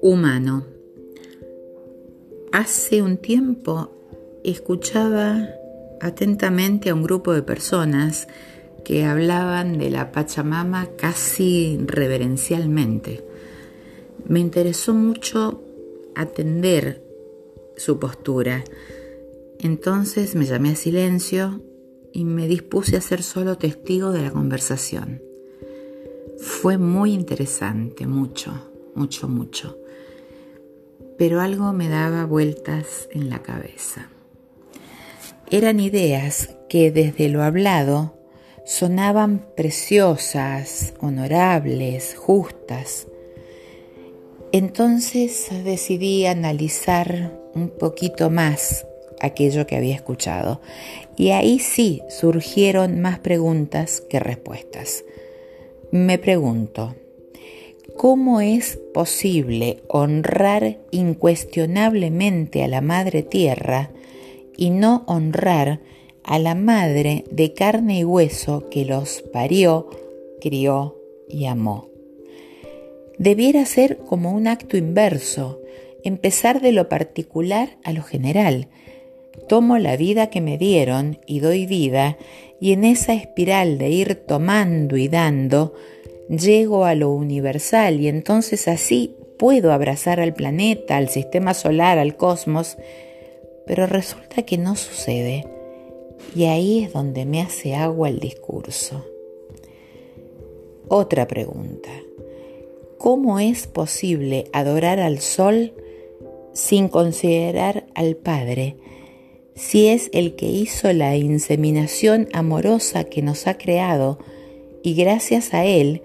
Humano. Hace un tiempo escuchaba atentamente a un grupo de personas que hablaban de la Pachamama casi reverencialmente. Me interesó mucho atender su postura. Entonces me llamé a silencio y me dispuse a ser solo testigo de la conversación. Fue muy interesante, mucho, mucho, mucho pero algo me daba vueltas en la cabeza. Eran ideas que desde lo hablado sonaban preciosas, honorables, justas. Entonces decidí analizar un poquito más aquello que había escuchado y ahí sí surgieron más preguntas que respuestas. Me pregunto, ¿Cómo es posible honrar incuestionablemente a la Madre Tierra y no honrar a la Madre de carne y hueso que los parió, crió y amó? Debiera ser como un acto inverso, empezar de lo particular a lo general. Tomo la vida que me dieron y doy vida, y en esa espiral de ir tomando y dando, llego a lo universal y entonces así puedo abrazar al planeta, al sistema solar, al cosmos, pero resulta que no sucede y ahí es donde me hace agua el discurso. Otra pregunta. ¿Cómo es posible adorar al sol sin considerar al Padre, si es el que hizo la inseminación amorosa que nos ha creado y gracias a él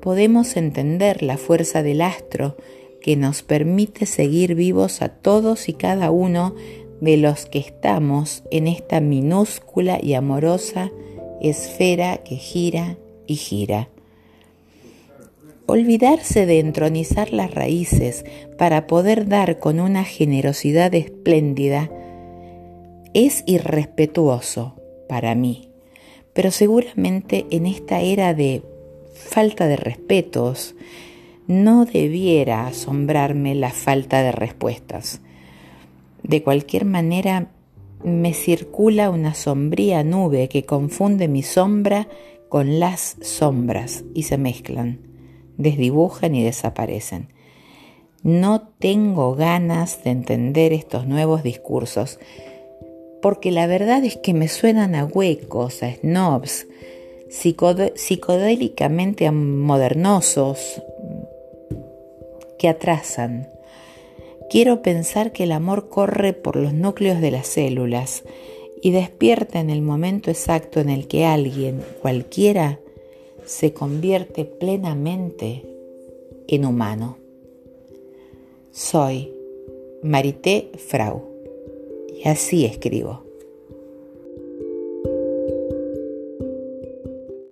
podemos entender la fuerza del astro que nos permite seguir vivos a todos y cada uno de los que estamos en esta minúscula y amorosa esfera que gira y gira. Olvidarse de entronizar las raíces para poder dar con una generosidad espléndida es irrespetuoso para mí, pero seguramente en esta era de falta de respetos, no debiera asombrarme la falta de respuestas. De cualquier manera, me circula una sombría nube que confunde mi sombra con las sombras y se mezclan, desdibujan y desaparecen. No tengo ganas de entender estos nuevos discursos, porque la verdad es que me suenan a huecos, a snobs, psicodélicamente modernosos que atrasan. Quiero pensar que el amor corre por los núcleos de las células y despierta en el momento exacto en el que alguien, cualquiera, se convierte plenamente en humano. Soy Marité Frau y así escribo.